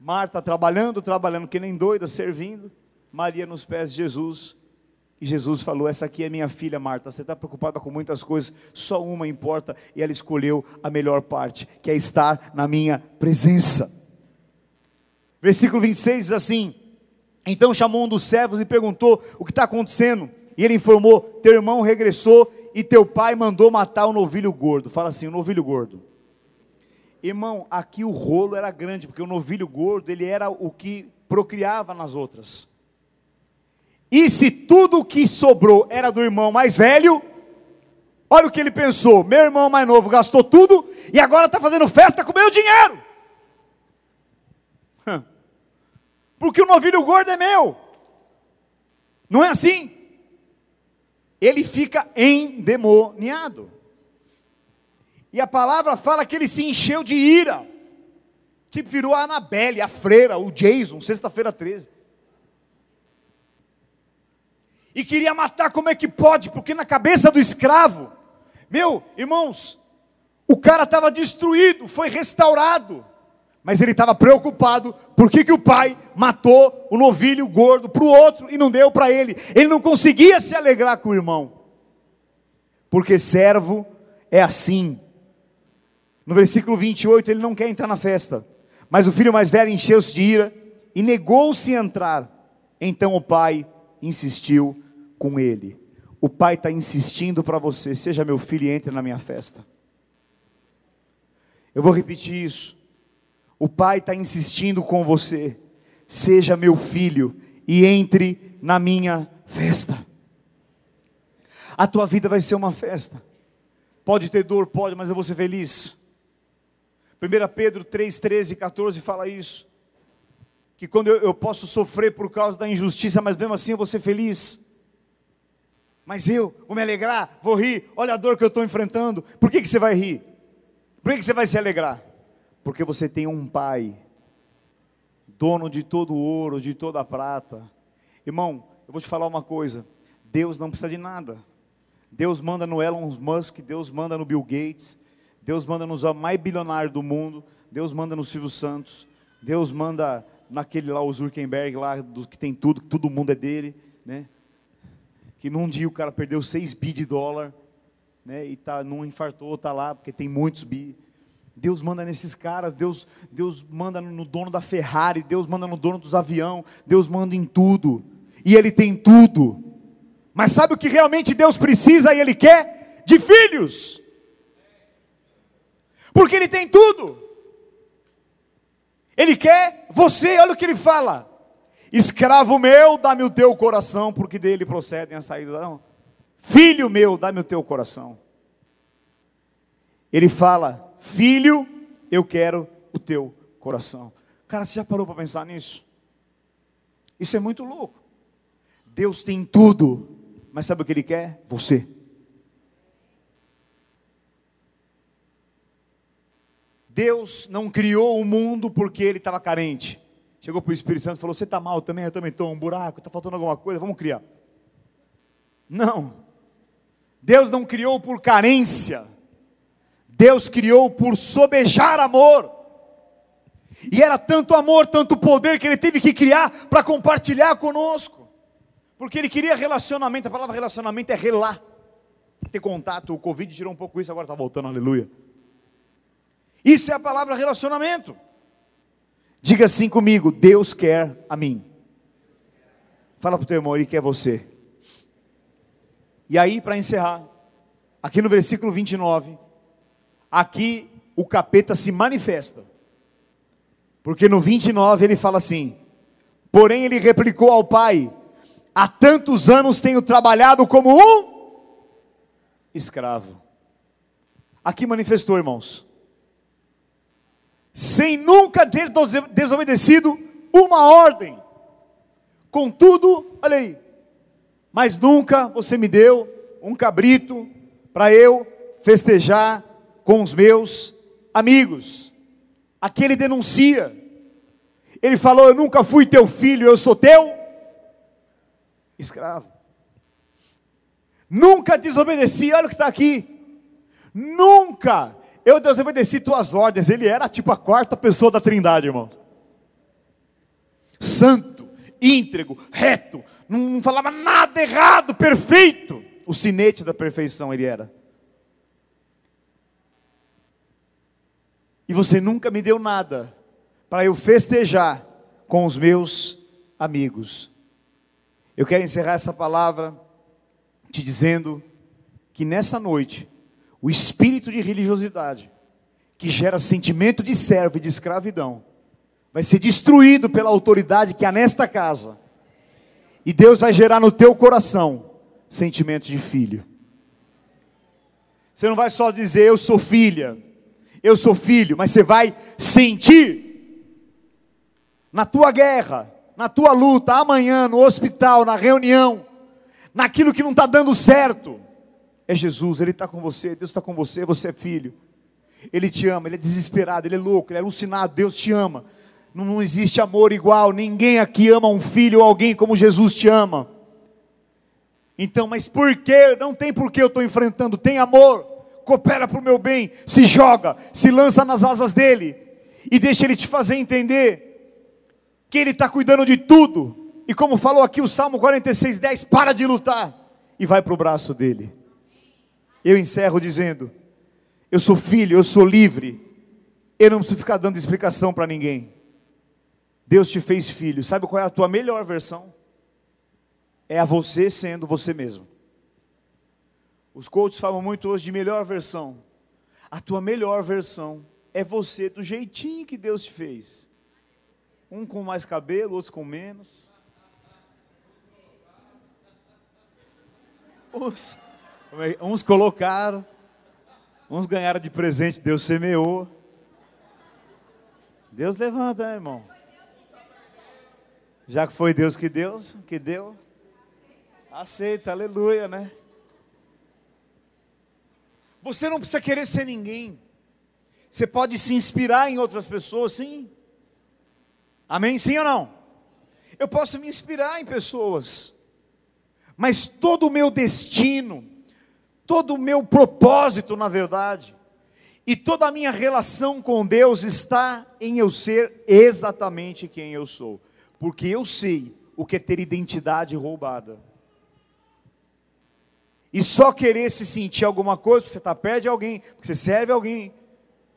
Marta trabalhando, trabalhando que nem doida, servindo. Maria nos pés de Jesus. E Jesus falou: Essa aqui é minha filha Marta. Você está preocupada com muitas coisas, só uma importa. E ela escolheu a melhor parte, que é estar na minha presença. Versículo 26 diz assim: Então chamou um dos servos e perguntou: O que está acontecendo? E ele informou: Teu irmão regressou e teu pai mandou matar o novilho gordo. Fala assim: o novilho gordo. Irmão, aqui o rolo era grande, porque o novilho gordo ele era o que procriava nas outras. E se tudo o que sobrou era do irmão mais velho, olha o que ele pensou: meu irmão mais novo gastou tudo e agora está fazendo festa com meu dinheiro. Porque o novilho gordo é meu. Não é assim? ele fica endemoniado. E a palavra fala que ele se encheu de ira. Tipo, virou a Anabelle, a freira, o Jason, sexta-feira 13. E queria matar, como é que pode? Porque na cabeça do escravo, meu, irmãos, o cara estava destruído, foi restaurado. Mas ele estava preocupado, por que, que o pai matou o novilho gordo para o outro e não deu para ele? Ele não conseguia se alegrar com o irmão, porque servo é assim. No versículo 28, ele não quer entrar na festa, mas o filho mais velho encheu-se de ira e negou-se a entrar. Então o pai insistiu com ele. O pai está insistindo para você: seja meu filho e entre na minha festa. Eu vou repetir isso. O pai está insistindo com você: seja meu filho e entre na minha festa. A tua vida vai ser uma festa. Pode ter dor, pode, mas eu vou ser feliz. 1 Pedro 3, 13 e 14 fala isso. Que quando eu, eu posso sofrer por causa da injustiça, mas mesmo assim eu vou ser feliz. Mas eu vou me alegrar, vou rir. Olha a dor que eu estou enfrentando. Por que, que você vai rir? Por que, que você vai se alegrar? Porque você tem um pai, dono de todo o ouro, de toda a prata. Irmão, eu vou te falar uma coisa: Deus não precisa de nada. Deus manda no Elon Musk, Deus manda no Bill Gates, Deus manda nos mais bilionários do mundo, Deus manda no Silvio Santos, Deus manda naquele lá, o Zuckerberg lá, do, que tem tudo, que todo mundo é dele, né? Que num dia o cara perdeu 6 bi de dólar, né? E tá, não infartou, tá lá, porque tem muitos bi. Deus manda nesses caras, Deus, Deus manda no dono da Ferrari, Deus manda no dono dos aviões, Deus manda em tudo. E Ele tem tudo. Mas sabe o que realmente Deus precisa e Ele quer? De filhos. Porque Ele tem tudo. Ele quer você, olha o que Ele fala. Escravo meu, dá-me o teu coração, porque dele procedem as saídas. Filho meu, dá-me o teu coração. Ele fala, Filho, eu quero o teu coração. Cara, você já parou para pensar nisso? Isso é muito louco. Deus tem tudo, mas sabe o que Ele quer? Você. Deus não criou o mundo porque Ele estava carente. Chegou para o Espírito Santo e falou: Você está mal também, eu também estou, um buraco, está faltando alguma coisa, vamos criar. Não. Deus não criou por carência. Deus criou por sobejar amor. E era tanto amor, tanto poder que ele teve que criar para compartilhar conosco. Porque ele queria relacionamento, a palavra relacionamento é relar. Ter contato, o Covid tirou um pouco isso, agora está voltando, aleluia. Isso é a palavra relacionamento. Diga assim comigo: Deus quer a mim. Fala para o teu irmão, ele quer você. E aí, para encerrar, aqui no versículo 29, aqui o capeta se manifesta. Porque no 29 ele fala assim: Porém ele replicou ao pai: Há tantos anos tenho trabalhado como um escravo. Aqui manifestou, irmãos, sem nunca ter desobedecido uma ordem. Contudo, olha aí, mas nunca você me deu um cabrito para eu festejar com os meus amigos. Aqui ele denuncia. Ele falou: Eu nunca fui teu filho, eu sou teu escravo. Nunca desobedeci, olha o que está aqui. Nunca eu desobedeci tuas ordens. Ele era tipo a quarta pessoa da trindade, irmão. Santo, íntegro, reto, não falava nada errado, perfeito. O sinete da perfeição ele era. e você nunca me deu nada para eu festejar com os meus amigos. Eu quero encerrar essa palavra te dizendo que nessa noite, o espírito de religiosidade, que gera sentimento de servo e de escravidão, vai ser destruído pela autoridade que há nesta casa, e Deus vai gerar no teu coração sentimento de filho. Você não vai só dizer eu sou filha, eu sou filho, mas você vai sentir na tua guerra, na tua luta, amanhã, no hospital, na reunião, naquilo que não está dando certo. É Jesus, Ele está com você, Deus está com você, você é filho. Ele te ama, Ele é desesperado, Ele é louco, Ele é alucinado, Deus te ama. Não, não existe amor igual, ninguém aqui ama um filho ou alguém como Jesus te ama. Então, mas por que? Não tem por que eu estou enfrentando, tem amor, coopera para o meu bem, se joga, se lança nas asas dele, e deixa ele te fazer entender que ele está cuidando de tudo, e como falou aqui o Salmo 46, 10, para de lutar, e vai para o braço dele. Eu encerro dizendo: Eu sou filho, eu sou livre, eu não preciso ficar dando explicação para ninguém. Deus te fez filho, sabe qual é a tua melhor versão? É a você sendo você mesmo. Os coaches falam muito hoje de melhor versão. A tua melhor versão é você do jeitinho que Deus te fez. Um com mais cabelo, outros com menos. É, uns colocaram, uns ganharam de presente, Deus semeou. Deus levanta, né, irmão. Já que foi Deus que Deus que deu, aceita, aleluia, né? Você não precisa querer ser ninguém. Você pode se inspirar em outras pessoas, sim. Amém? Sim ou não? Eu posso me inspirar em pessoas, mas todo o meu destino, todo o meu propósito, na verdade, e toda a minha relação com Deus está em eu ser exatamente quem eu sou, porque eu sei o que é ter identidade roubada. E só querer se sentir alguma coisa, porque você está perto de alguém, porque você serve alguém,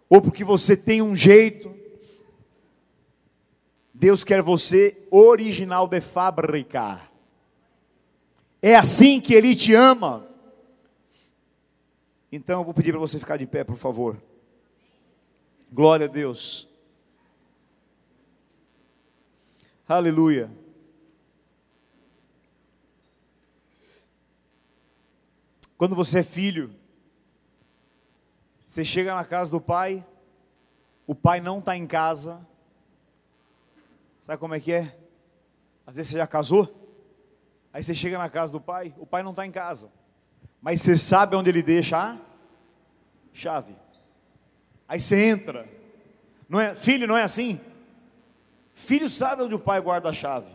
ou porque você tem um jeito. Deus quer você original de fábrica. É assim que Ele te ama. Então eu vou pedir para você ficar de pé, por favor. Glória a Deus. Aleluia. Quando você é filho, você chega na casa do pai, o pai não está em casa. Sabe como é que é? Às vezes você já casou, aí você chega na casa do pai, o pai não está em casa, mas você sabe onde ele deixa a chave. Aí você entra, não é? Filho não é assim? Filho sabe onde o pai guarda a chave.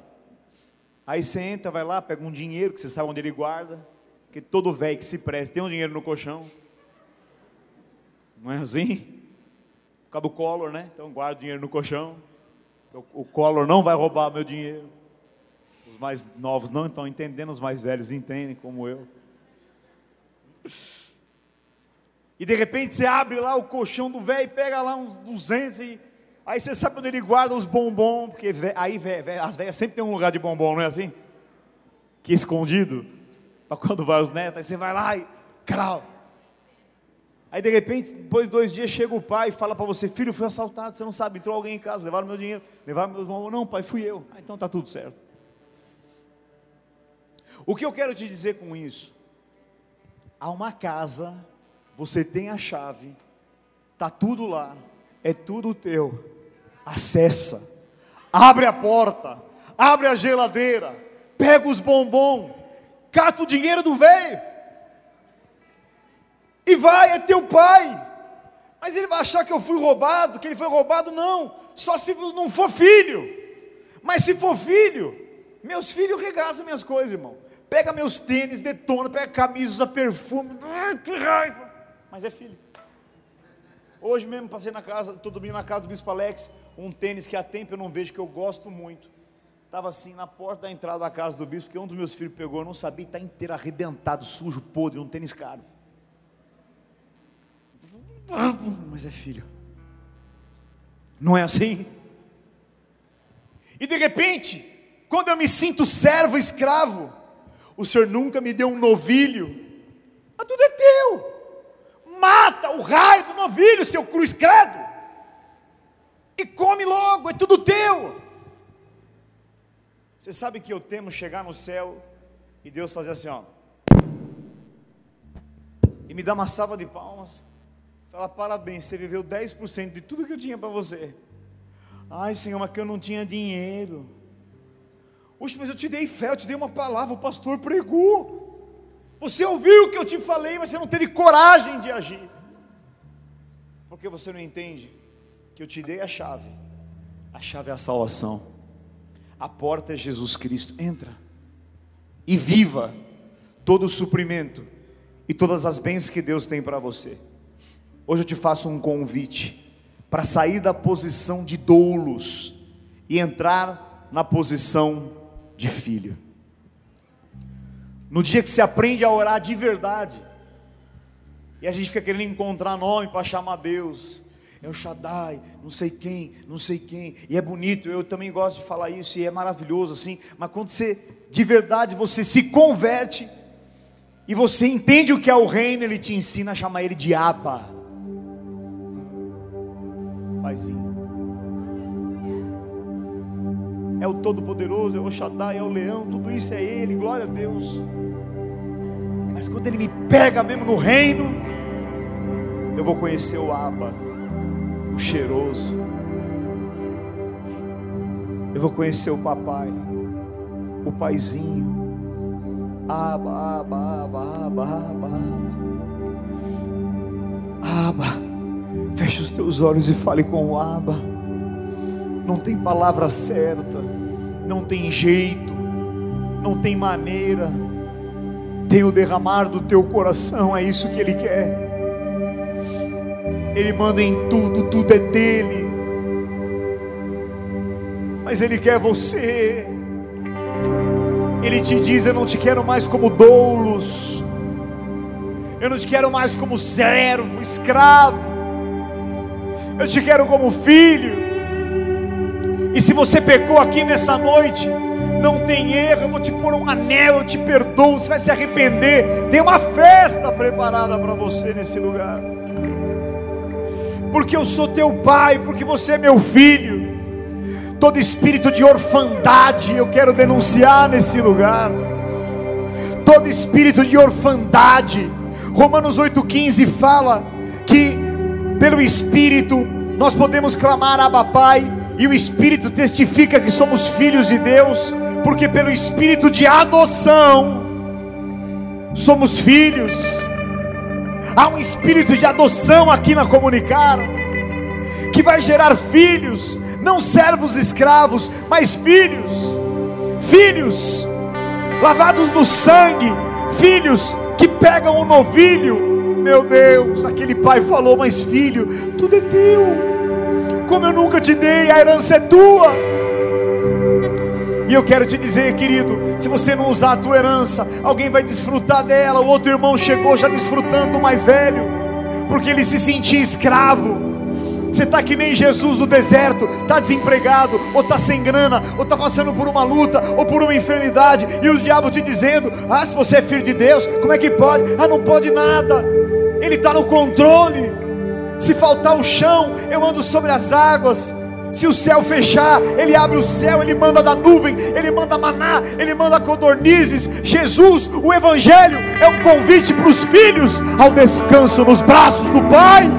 Aí você entra, vai lá, pega um dinheiro que você sabe onde ele guarda. Porque todo velho que se presta tem um dinheiro no colchão. Não é assim? Por causa do Collor, né? Então guarda o dinheiro no colchão. O, o Collor não vai roubar meu dinheiro. Os mais novos não estão entendendo, os mais velhos entendem, como eu. E de repente você abre lá o colchão do velho e pega lá uns 200 e aí você sabe onde ele guarda os bombons, porque aí véio, as velhas sempre tem um lugar de bombom, não é assim? Que é escondido para quando vai os netos, aí você vai lá e crau. Aí de repente, depois de dois dias, chega o pai e fala para você, filho, fui assaltado, você não sabe, entrou alguém em casa, levaram meu dinheiro, levaram meus irmãos, não pai, fui eu. Ah, então está tudo certo. O que eu quero te dizer com isso? Há uma casa, você tem a chave, está tudo lá, é tudo teu. Acessa, abre a porta, abre a geladeira, pega os bombons, cata o dinheiro do velho e vai, é teu pai. Mas ele vai achar que eu fui roubado, que ele foi roubado, não, só se não for filho. Mas se for filho, meus filhos regaçam minhas coisas, irmão. Pega meus tênis, detona, pega camisa, usa perfume, ai, que raiva. Mas é filho. Hoje mesmo passei na casa, todo domingo na casa do Bispo Alex, um tênis que há tempo eu não vejo, que eu gosto muito. Estava assim na porta da entrada da casa do bispo, que um dos meus filhos pegou, eu não sabia, está inteiro arrebentado, sujo, podre, um tênis caro. Mas é filho. Não é assim? E de repente, quando eu me sinto servo, escravo, o Senhor nunca me deu um novilho, mas tudo é teu. Mata o raio do novilho, seu cruz credo, e come logo, é tudo teu. Você sabe que eu temo chegar no céu e Deus fazer assim, ó. E me dar uma salva de palmas. Falar, parabéns, você viveu 10% de tudo que eu tinha para você. Ai, Senhor, mas que eu não tinha dinheiro. Oxe, mas eu te dei fé, eu te dei uma palavra, o pastor pregou. Você ouviu o que eu te falei, mas você não teve coragem de agir. Porque você não entende que eu te dei a chave. A chave é a salvação. A porta é Jesus Cristo. Entra e viva todo o suprimento e todas as bênçãos que Deus tem para você. Hoje eu te faço um convite para sair da posição de doulos e entrar na posição de filho. No dia que se aprende a orar de verdade, e a gente fica querendo encontrar nome para chamar Deus, é o Shaddai, não sei quem, não sei quem, e é bonito, eu também gosto de falar isso, e é maravilhoso assim, mas quando você, de verdade, você se converte, e você entende o que é o reino, ele te ensina a chamar ele de Abba, Paizinho é o Todo-Poderoso, é o Shaddai, é o Leão, tudo isso é Ele, glória a Deus. Mas quando Ele me pega mesmo no reino, eu vou conhecer o Abba, o cheiroso. Eu vou conhecer o papai, o paizinho. Aba, aba, aba, aba, aba, aba. Aba. Feche os teus olhos e fale com o Aba não tem palavra certa, não tem jeito, não tem maneira, tem o derramar do teu coração, é isso que Ele quer. Ele manda em tudo, tudo é dele, mas Ele quer você. Ele te diz: Eu não te quero mais como doulos, eu não te quero mais como servo, escravo, eu te quero como filho. E se você pecou aqui nessa noite, não tem erro, eu vou te pôr um anel, eu te perdoo, você vai se arrepender. Tem uma festa preparada para você nesse lugar. Porque eu sou teu pai, porque você é meu filho. Todo espírito de orfandade eu quero denunciar nesse lugar. Todo espírito de orfandade. Romanos 8,15 fala que pelo Espírito nós podemos clamar Abba Pai e o Espírito testifica que somos filhos de Deus, porque pelo Espírito de adoção somos filhos. Há um espírito de adoção aqui na comunicar, que vai gerar filhos, não servos escravos, mas filhos, filhos lavados no sangue, filhos que pegam o novilho. Meu Deus, aquele pai falou, mas filho, tudo é teu como eu nunca te dei, a herança é tua. E eu quero te dizer, querido, se você não usar a tua herança, alguém vai desfrutar dela. O outro irmão chegou já desfrutando do mais velho, porque ele se sentia escravo. Você está que nem Jesus no deserto, está desempregado, ou está sem grana, ou está passando por uma luta, ou por uma enfermidade, e o diabo te dizendo: Ah, se você é filho de Deus, como é que pode? Ah, não pode nada, Ele está no controle. Se faltar o chão, eu ando sobre as águas. Se o céu fechar, Ele abre o céu, Ele manda da nuvem, Ele manda maná, Ele manda codornizes. Jesus, o Evangelho é um convite para os filhos ao descanso nos braços do Pai.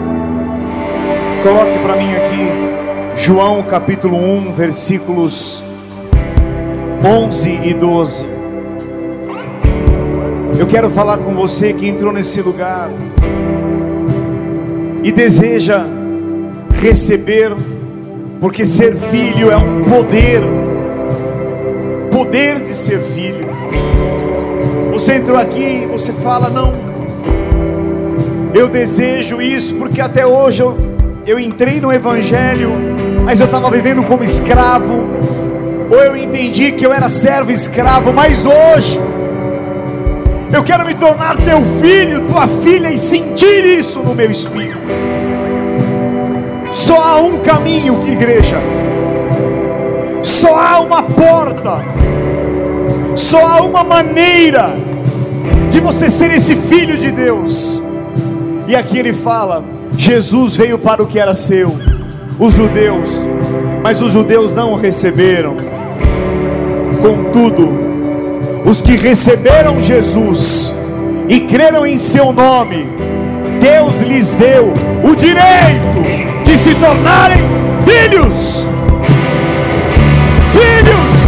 Coloque para mim aqui, João capítulo 1, versículos 11 e 12. Eu quero falar com você que entrou nesse lugar e deseja receber, porque ser filho é um poder, poder de ser filho. Você entrou aqui e você fala: Não, eu desejo isso, porque até hoje eu, eu entrei no Evangelho, mas eu estava vivendo como escravo, ou eu entendi que eu era servo escravo, mas hoje eu quero me tornar teu filho, tua filha e sentir isso no meu espírito. Só há um caminho, igreja. Só há uma porta. Só há uma maneira de você ser esse filho de Deus. E aqui ele fala: Jesus veio para o que era seu, os judeus, mas os judeus não o receberam. Contudo, os que receberam Jesus e creram em seu nome, Deus lhes deu o direito de se tornarem filhos. Filhos!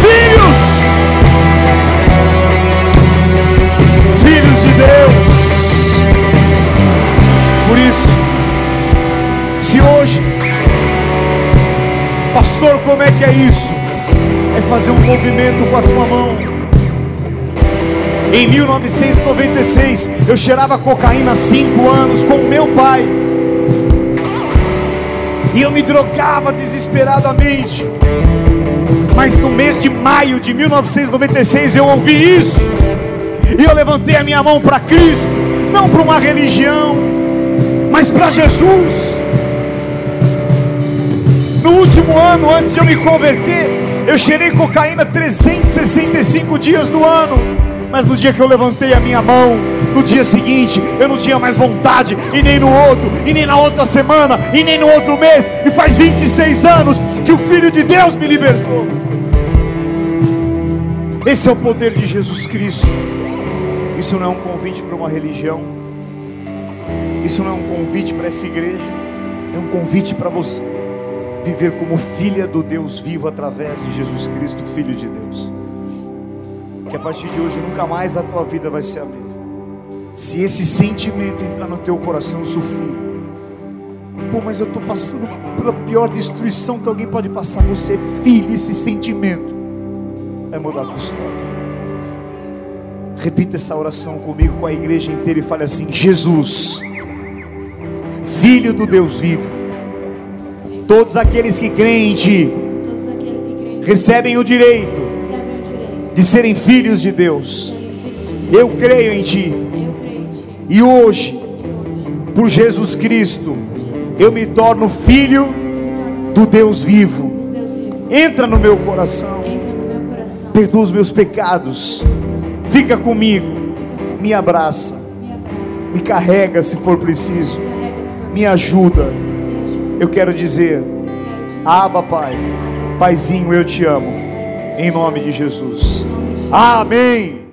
Filhos! Filhos de Deus. Por isso, se hoje, pastor, como é que é isso? Fazer um movimento com a tua mão. Em 1996, eu cheirava cocaína há cinco anos com o meu pai. E eu me drogava desesperadamente. Mas no mês de maio de 1996 eu ouvi isso. E eu levantei a minha mão para Cristo, não para uma religião, mas para Jesus. No último ano, antes de eu me converter, eu cheirei cocaína 365 dias do ano. Mas no dia que eu levantei a minha mão, no dia seguinte, eu não tinha mais vontade, e nem no outro, e nem na outra semana, e nem no outro mês, e faz 26 anos que o Filho de Deus me libertou. Esse é o poder de Jesus Cristo. Isso não é um convite para uma religião, isso não é um convite para essa igreja, é um convite para você viver como filha do Deus vivo através de Jesus Cristo, Filho de Deus. Que a partir de hoje nunca mais a tua vida vai ser a mesma. Se esse sentimento entrar no teu coração, seu filho, pô, mas eu estou passando pela pior destruição que alguém pode passar. Você é filho, esse sentimento vai mudar a tua história. Repita essa oração comigo, com a igreja inteira e fale assim: Jesus, Filho do Deus vivo, todos aqueles que creem em Ti recebem o direito de serem filhos de Deus. Eu creio em Ti. E hoje, por Jesus Cristo, eu me torno filho do Deus vivo. Entra no meu coração, perdoa os meus pecados, fica comigo, me abraça, Me carrega se for preciso, me ajuda. Eu quero dizer. Aba Pai, Paizinho, eu te amo, em nome de Jesus. Amém.